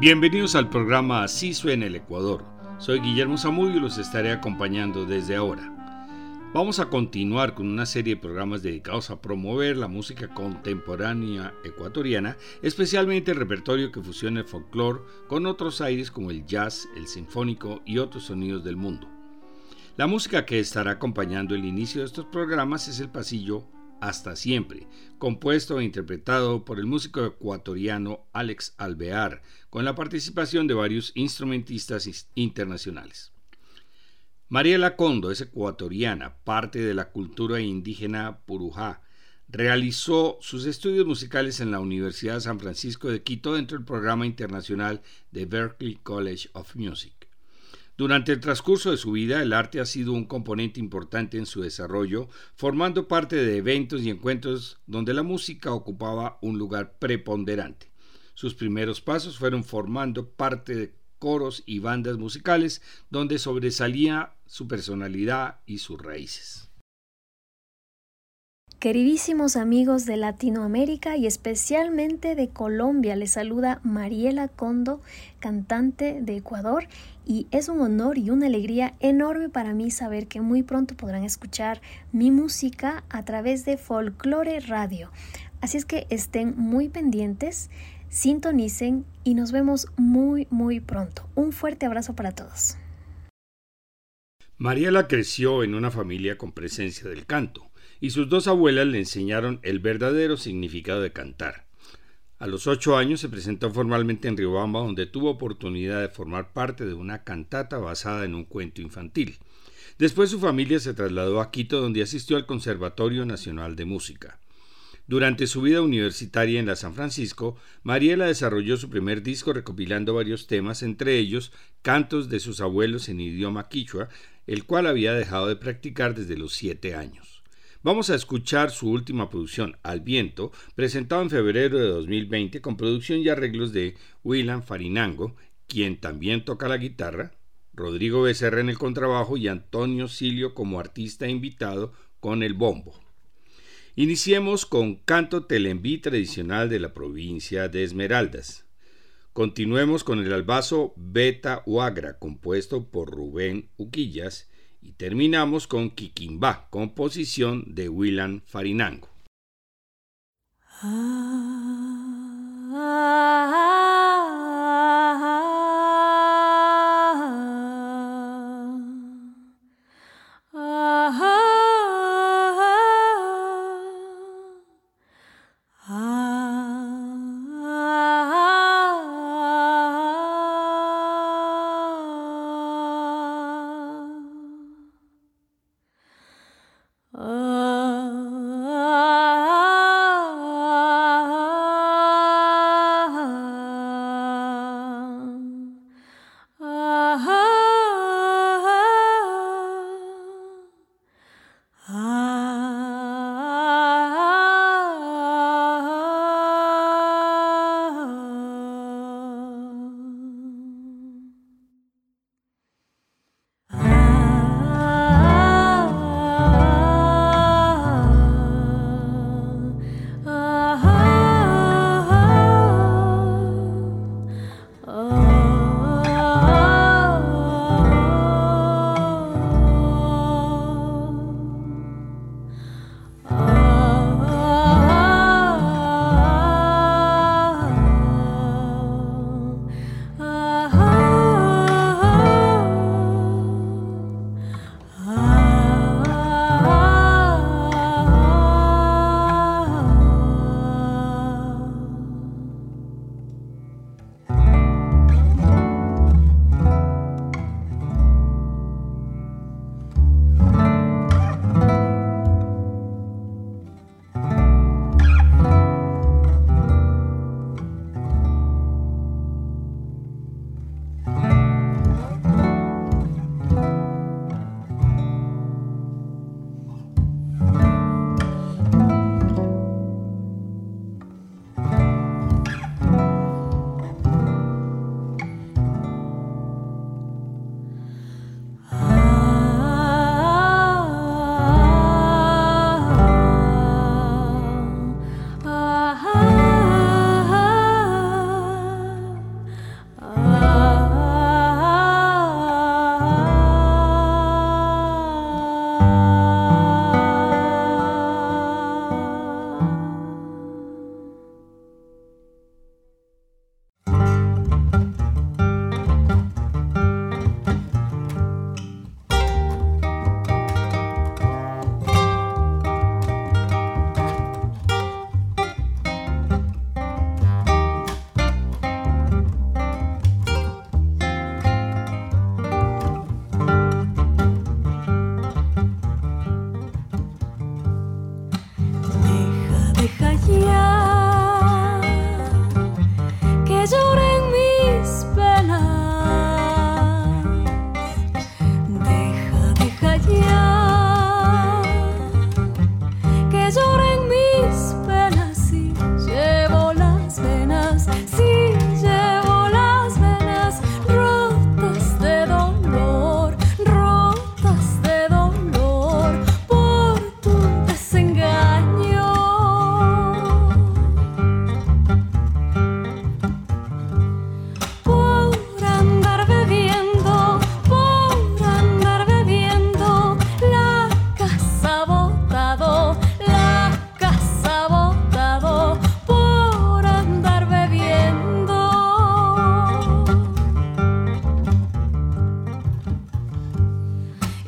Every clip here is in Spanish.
Bienvenidos al programa Así suena el Ecuador. Soy Guillermo Zamudio y los estaré acompañando desde ahora. Vamos a continuar con una serie de programas dedicados a promover la música contemporánea ecuatoriana, especialmente el repertorio que fusiona el folclore con otros aires como el jazz, el sinfónico y otros sonidos del mundo. La música que estará acompañando el inicio de estos programas es el pasillo hasta siempre, compuesto e interpretado por el músico ecuatoriano Alex Alvear, con la participación de varios instrumentistas internacionales. Mariela Condo es ecuatoriana, parte de la cultura indígena Purujá. Realizó sus estudios musicales en la Universidad de San Francisco de Quito dentro del programa internacional de Berklee College of Music. Durante el transcurso de su vida, el arte ha sido un componente importante en su desarrollo, formando parte de eventos y encuentros donde la música ocupaba un lugar preponderante. Sus primeros pasos fueron formando parte de coros y bandas musicales donde sobresalía su personalidad y sus raíces. Queridísimos amigos de Latinoamérica y especialmente de Colombia, les saluda Mariela Condo, cantante de Ecuador, y es un honor y una alegría enorme para mí saber que muy pronto podrán escuchar mi música a través de Folklore Radio. Así es que estén muy pendientes, sintonicen y nos vemos muy muy pronto. Un fuerte abrazo para todos. Mariela creció en una familia con presencia del canto y sus dos abuelas le enseñaron el verdadero significado de cantar. A los ocho años se presentó formalmente en Riobamba, donde tuvo oportunidad de formar parte de una cantata basada en un cuento infantil. Después su familia se trasladó a Quito, donde asistió al Conservatorio Nacional de Música. Durante su vida universitaria en la San Francisco, Mariela desarrolló su primer disco recopilando varios temas, entre ellos cantos de sus abuelos en idioma quichua, el cual había dejado de practicar desde los siete años. Vamos a escuchar su última producción, Al Viento, presentado en febrero de 2020 con producción y arreglos de William Farinango, quien también toca la guitarra, Rodrigo Becerra en el contrabajo y Antonio Silio como artista invitado con el bombo. Iniciemos con Canto Telembí tradicional de la provincia de Esmeraldas. Continuemos con el albazo Beta Huagra, compuesto por Rubén Uquillas, y terminamos con Kikimba, composición de Willan Farinango. Ah, ah, ah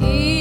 He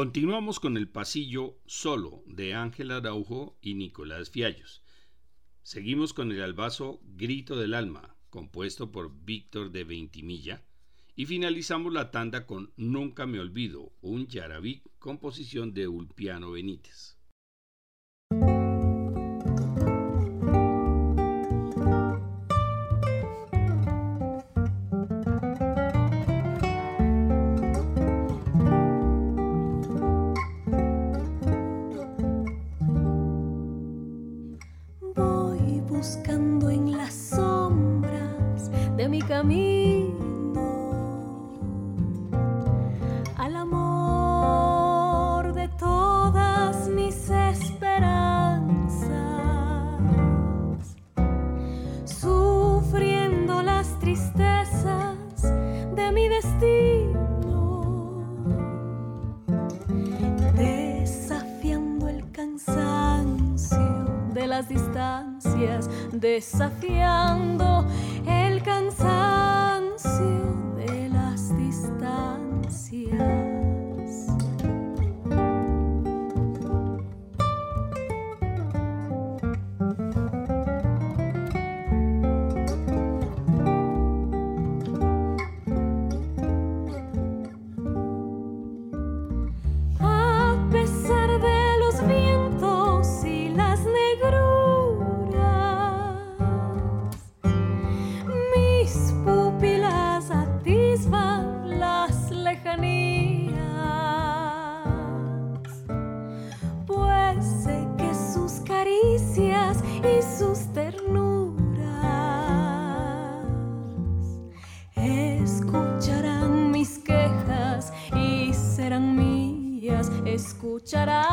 Continuamos con el pasillo solo de Ángel Araujo y Nicolás Fiallos. Seguimos con el albazo Grito del Alma, compuesto por Víctor de Veintimilla, y finalizamos la tanda con Nunca me olvido, un yarabí, composición de Ulpiano Benítez. escuchará.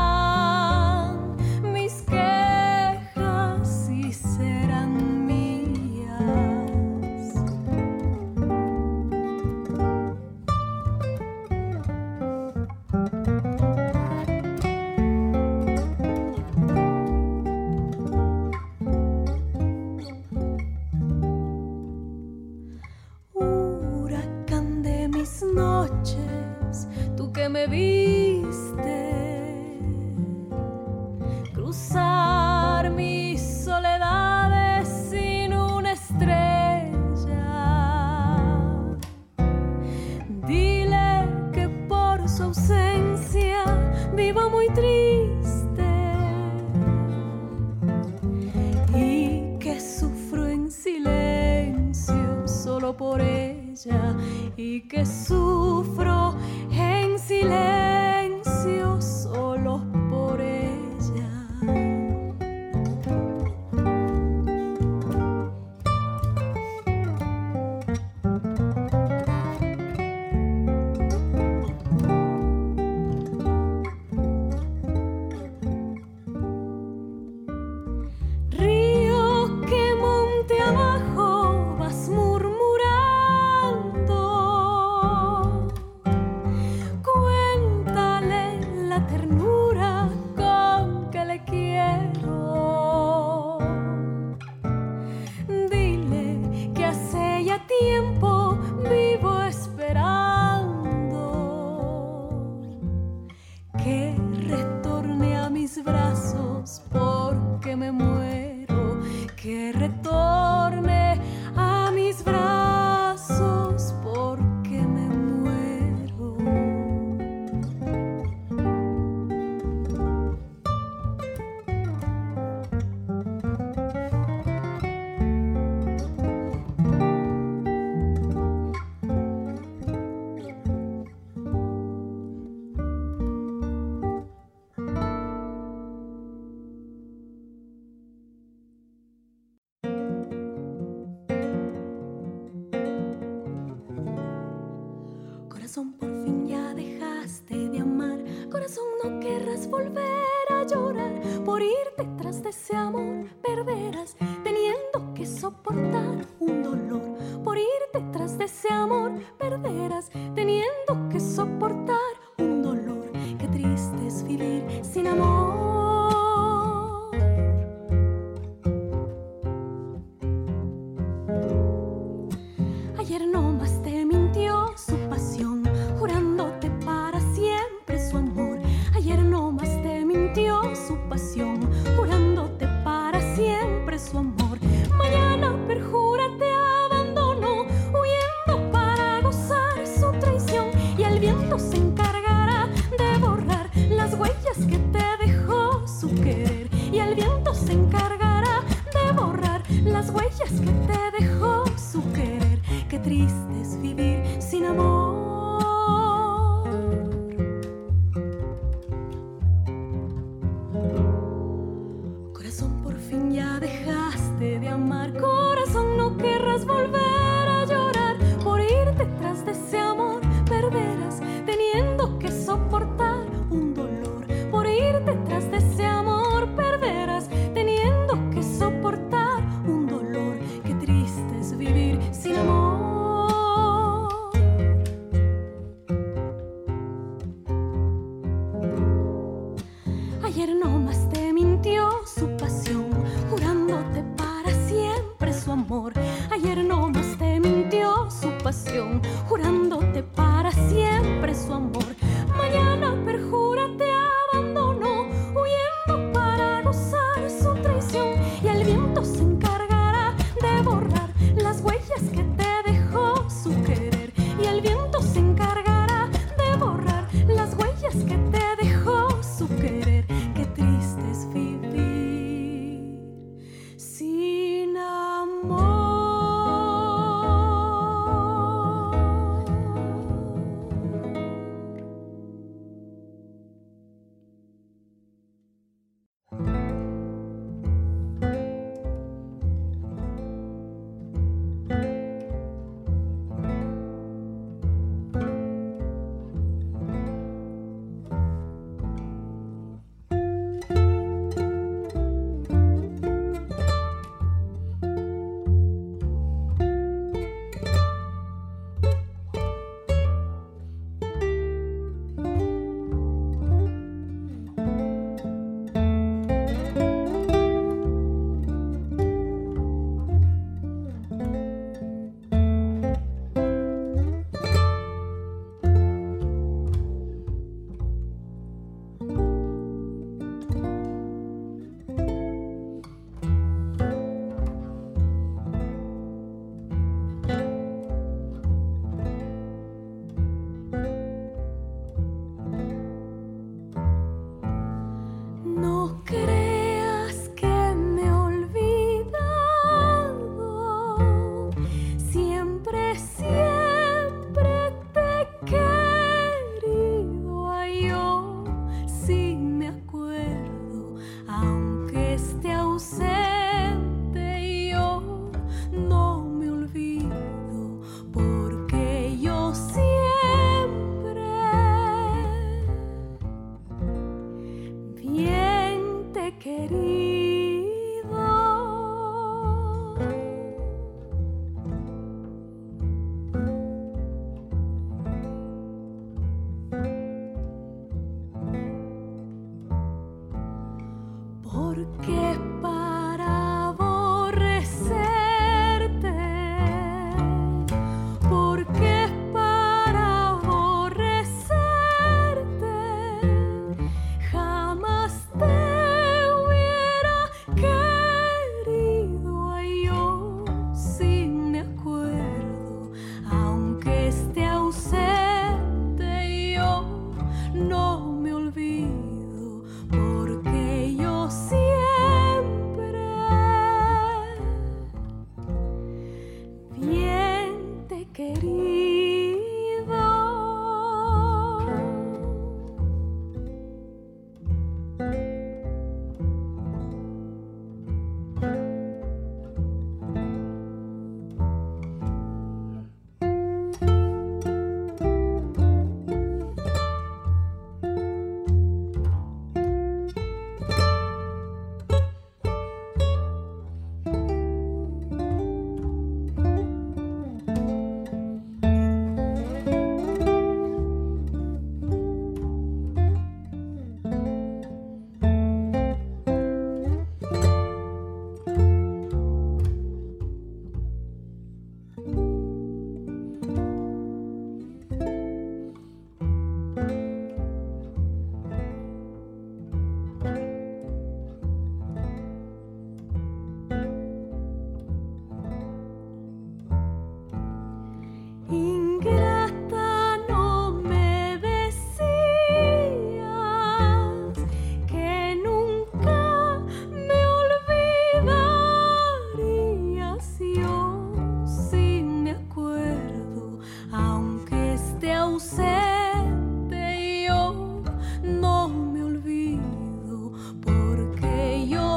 huellas que te dejó su querer. Qué triste es vivir.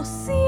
see.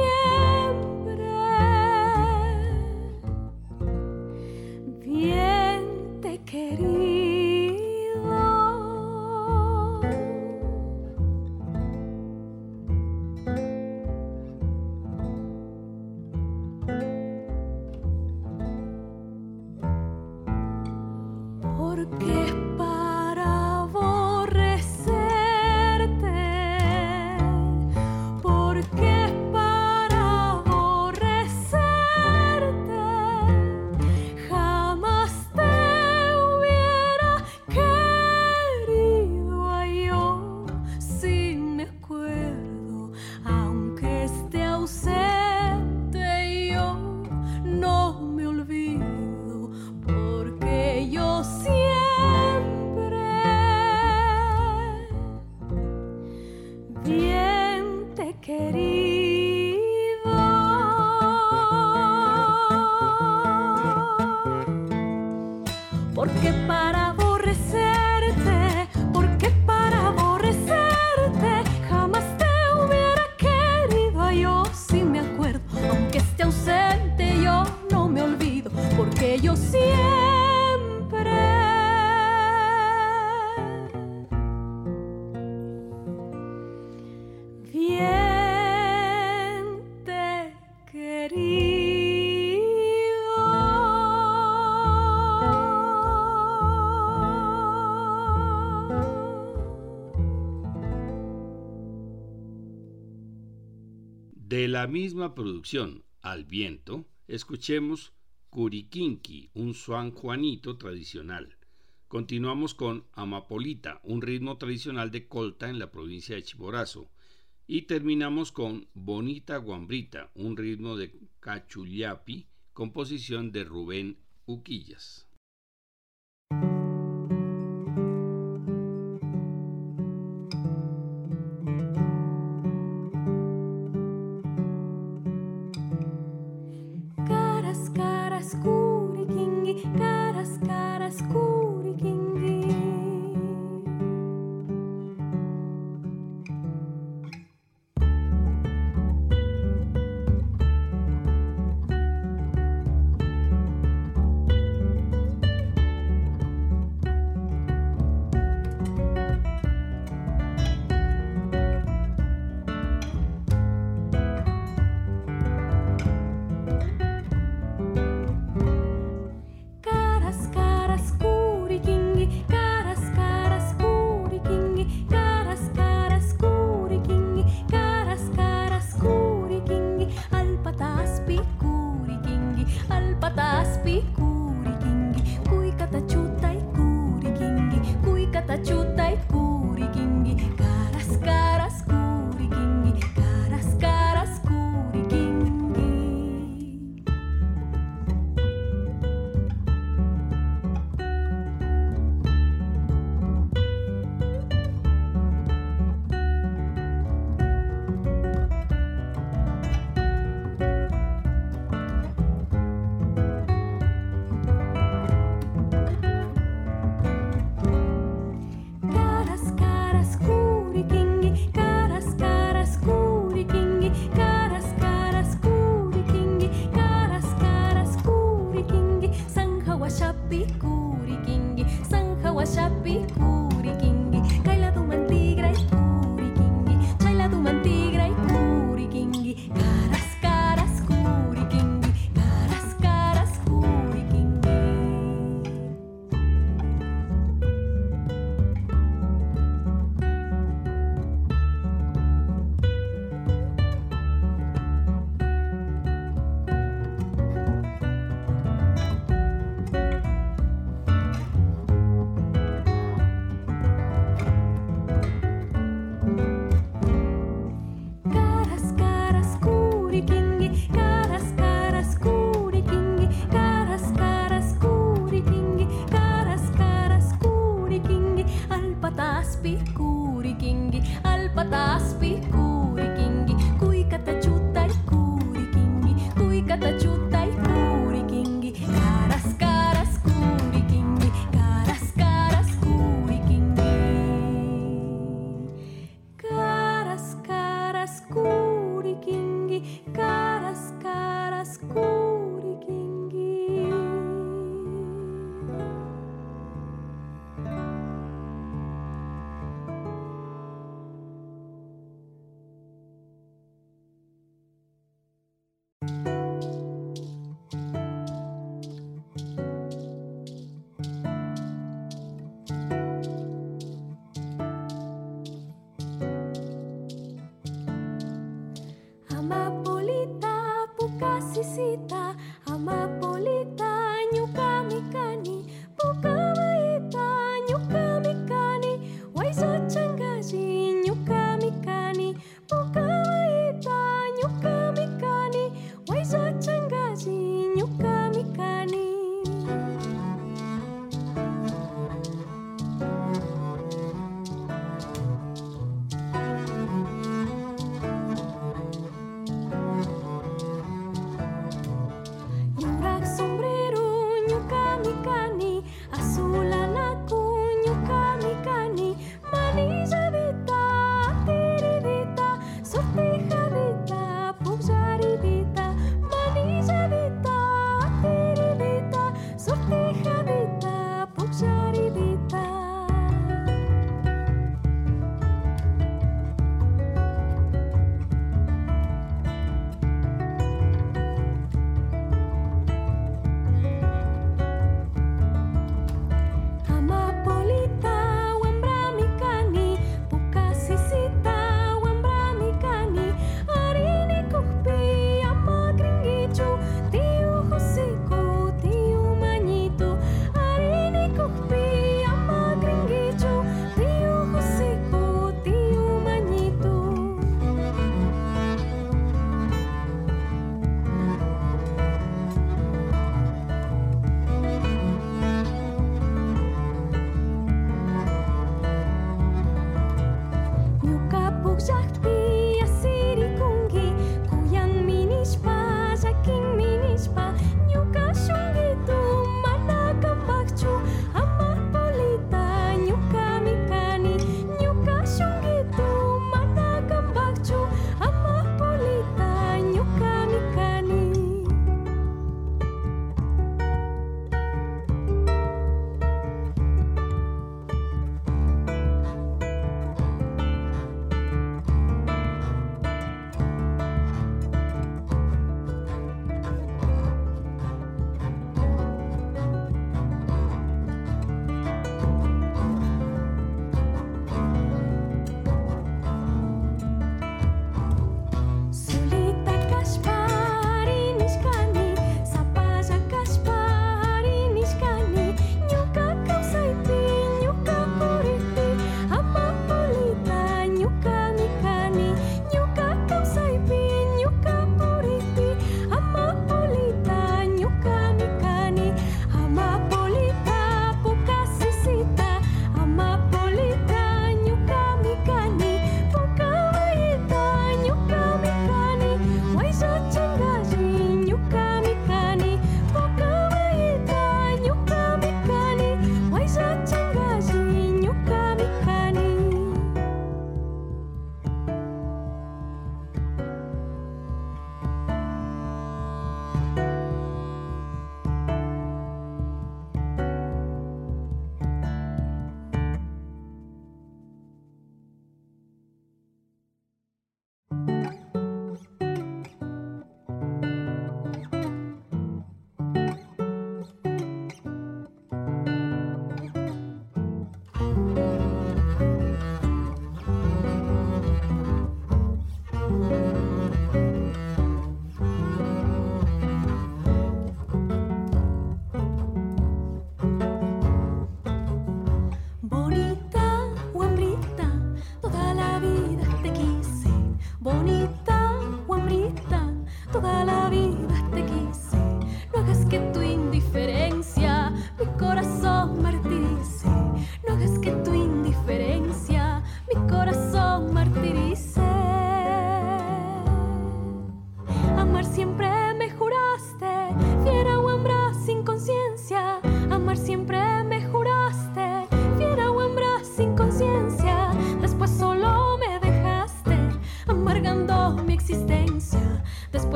La misma producción, Al viento, escuchemos Curiquinqui, un Juan Juanito tradicional. Continuamos con Amapolita, un ritmo tradicional de Colta en la provincia de Chimborazo. Y terminamos con Bonita Guambrita, un ritmo de Cachullapi, composición de Rubén Uquillas.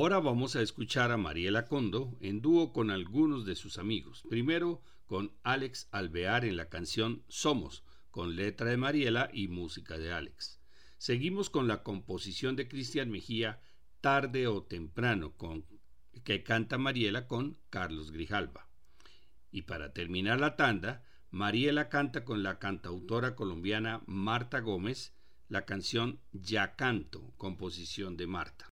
Ahora vamos a escuchar a Mariela Condo en dúo con algunos de sus amigos. Primero con Alex Alvear en la canción Somos, con letra de Mariela y música de Alex. Seguimos con la composición de Cristian Mejía, Tarde o Temprano, con, que canta Mariela con Carlos Grijalva. Y para terminar la tanda, Mariela canta con la cantautora colombiana Marta Gómez la canción Ya Canto, composición de Marta.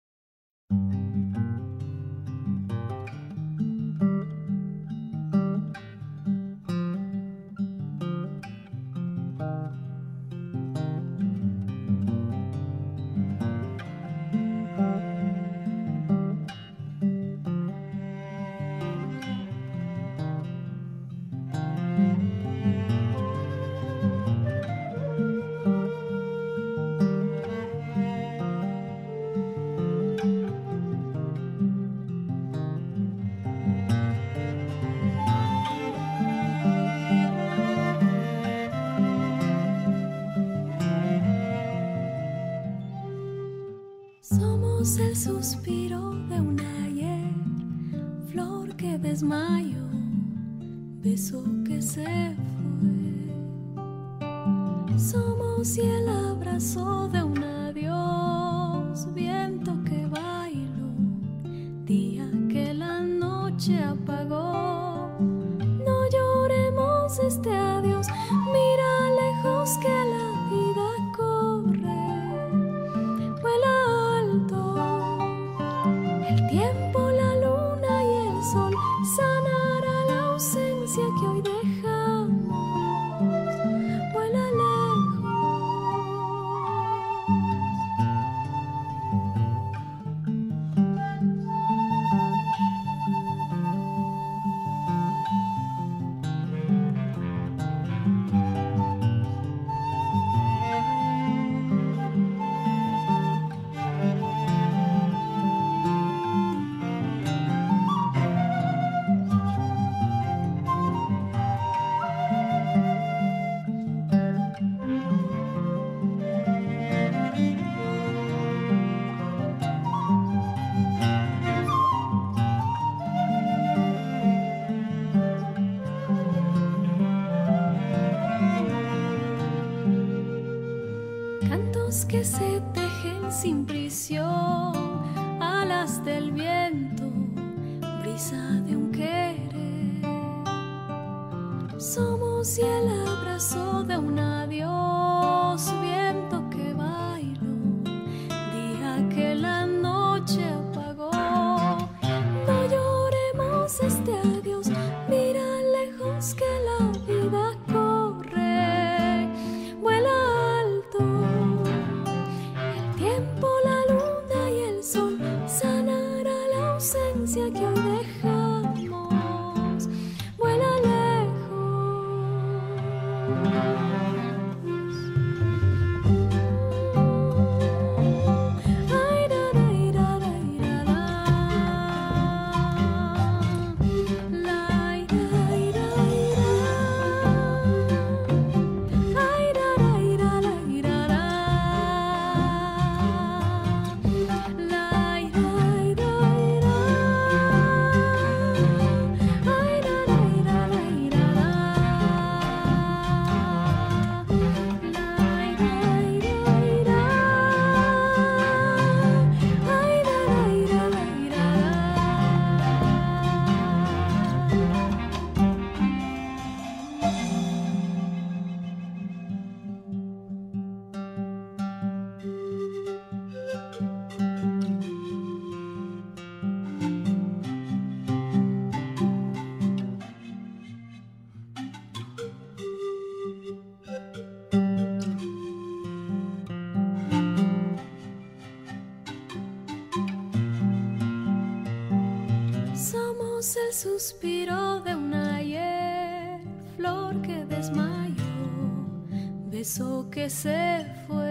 Beso que se fue.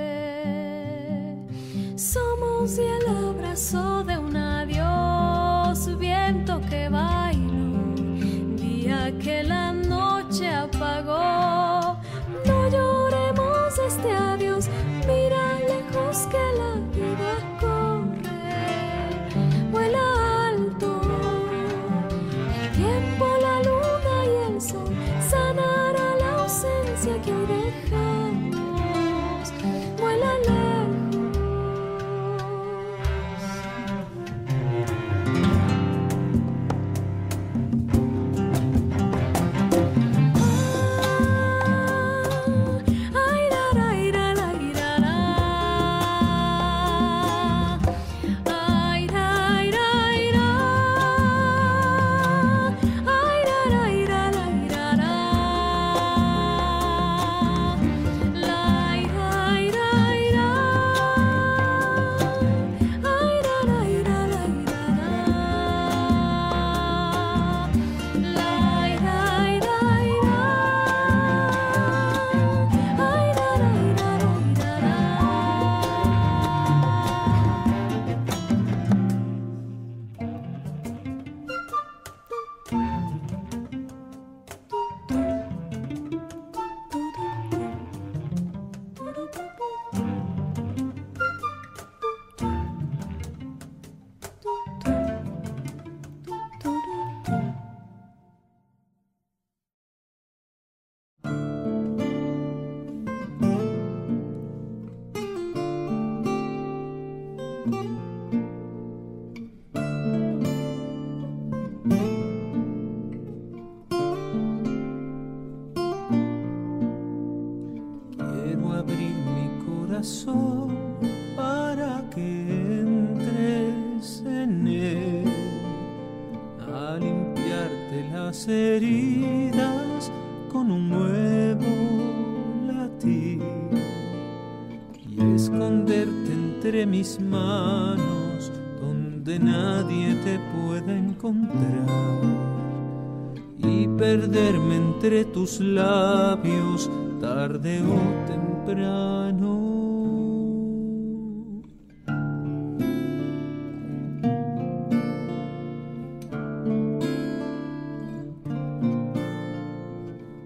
Entre tus labios tarde o temprano.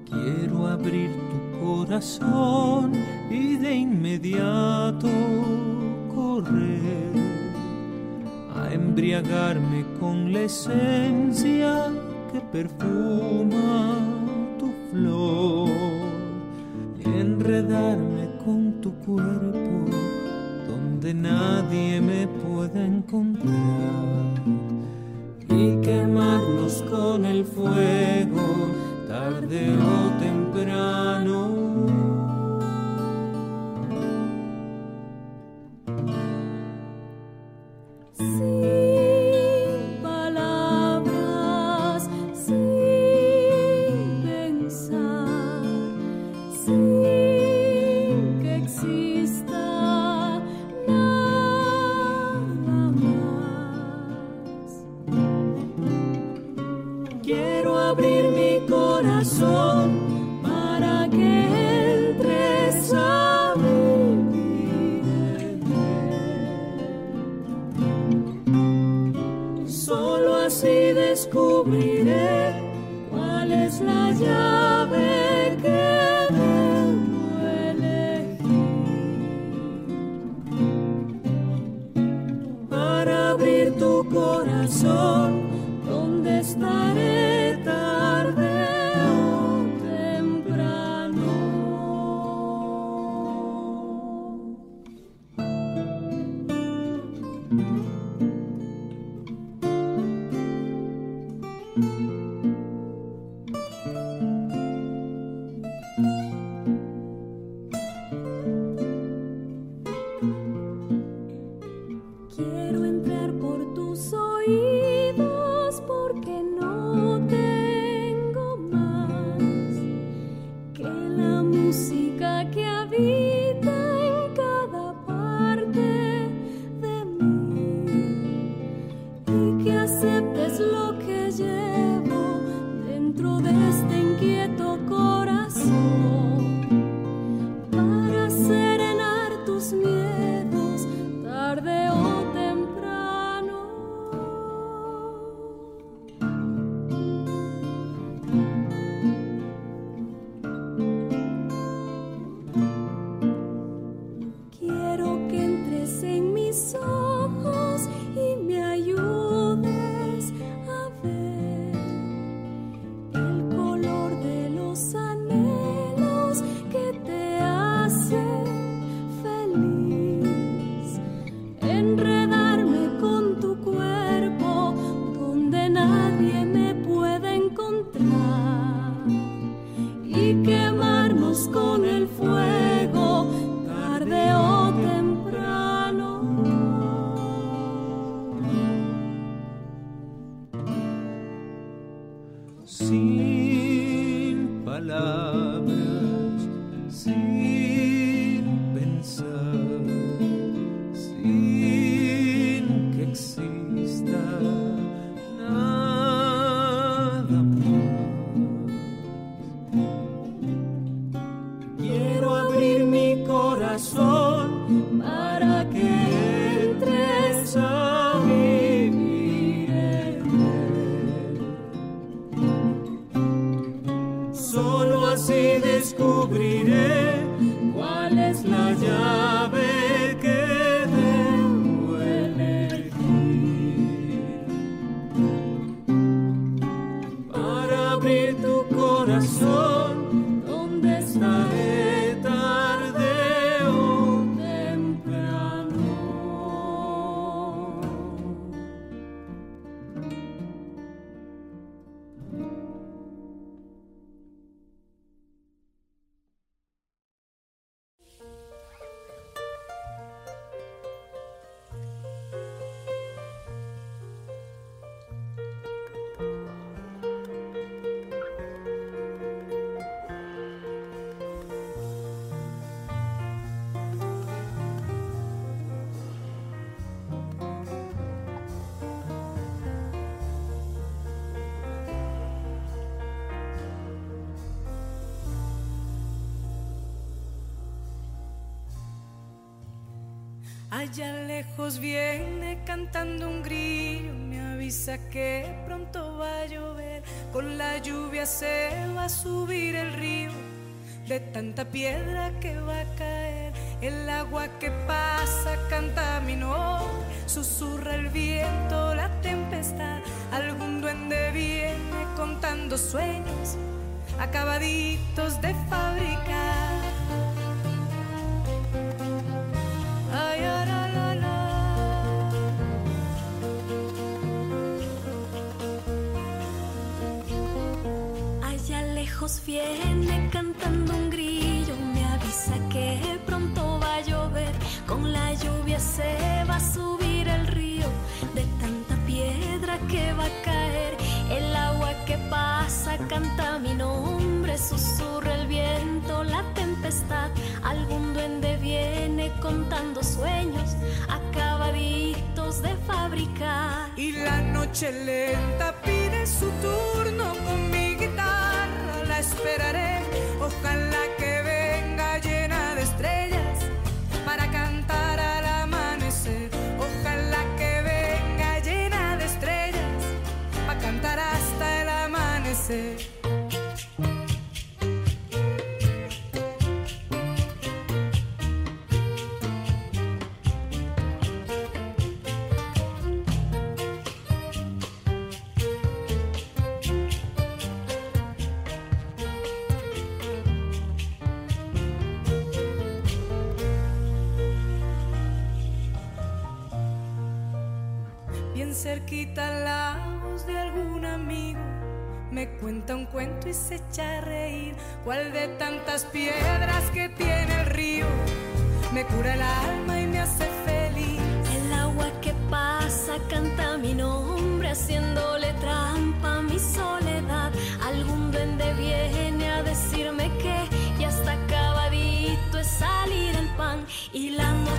Quiero abrir tu corazón y de inmediato a embriagarme con la esencia que perfuma enredarme con tu cuerpo donde nadie me pueda encontrar y quemarnos con el fuego tarde o temprano. Lejos viene cantando un grillo, me avisa que pronto va a llover, con la lluvia se va a subir el río, de tanta piedra que va a caer, el agua que pasa canta mi nombre, susurra el viento, la tempestad, algún duende viene contando sueños acabaditos de fabricar. Viene cantando un grillo, me avisa que pronto va a llover, con la lluvia se va a subir el río, de tanta piedra que va a caer, el agua que pasa canta mi nombre, susurra el viento, la tempestad, algún duende viene contando sueños, acabaditos de fabricar. Y la noche lenta pide su turno esperaré. Ojalá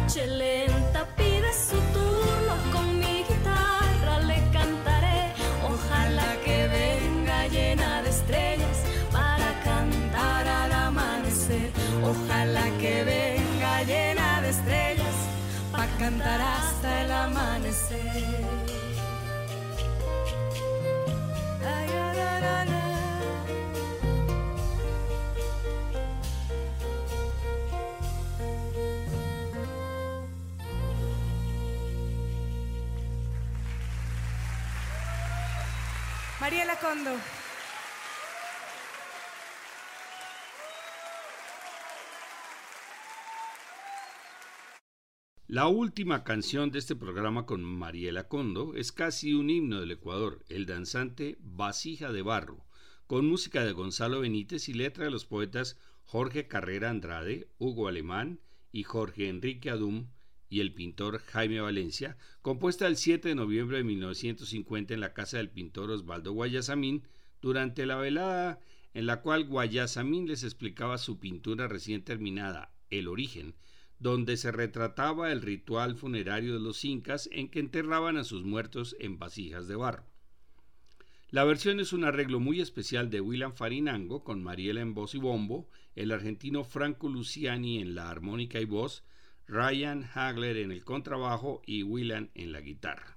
noche lenta pide su turno con mi guitarra. llena de estrellas para cantar al amanecer. Ojalá que venga llena de estrellas para cantar hasta el amanecer. Mariela Condo. La última canción de este programa con Mariela Condo es casi un himno del Ecuador, el danzante Vasija de Barro, con música de Gonzalo Benítez y letra de los poetas Jorge Carrera Andrade, Hugo Alemán y Jorge Enrique Adum y el pintor Jaime Valencia, compuesta el 7 de noviembre de 1950 en la casa del pintor Osvaldo Guayasamín, durante la velada en la cual Guayasamín les explicaba su pintura recién terminada, El origen, donde se retrataba el ritual funerario de los incas en que enterraban a sus muertos en vasijas de barro. La versión es un arreglo muy especial de William Farinango con Mariela en voz y bombo, el argentino Franco Luciani en la armónica y voz, Ryan Hagler en el contrabajo y William en la guitarra.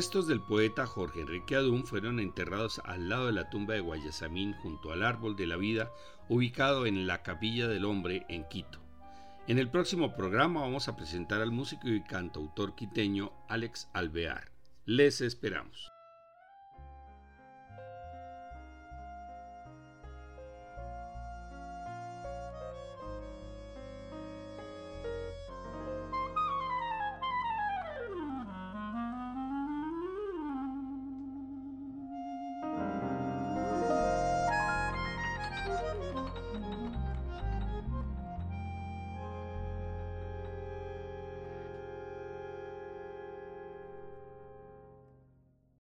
Restos del poeta Jorge Enrique Adún fueron enterrados al lado de la tumba de Guayasamín junto al árbol de la vida ubicado en la Capilla del Hombre en Quito. En el próximo programa vamos a presentar al músico y cantautor quiteño Alex Alvear. Les esperamos.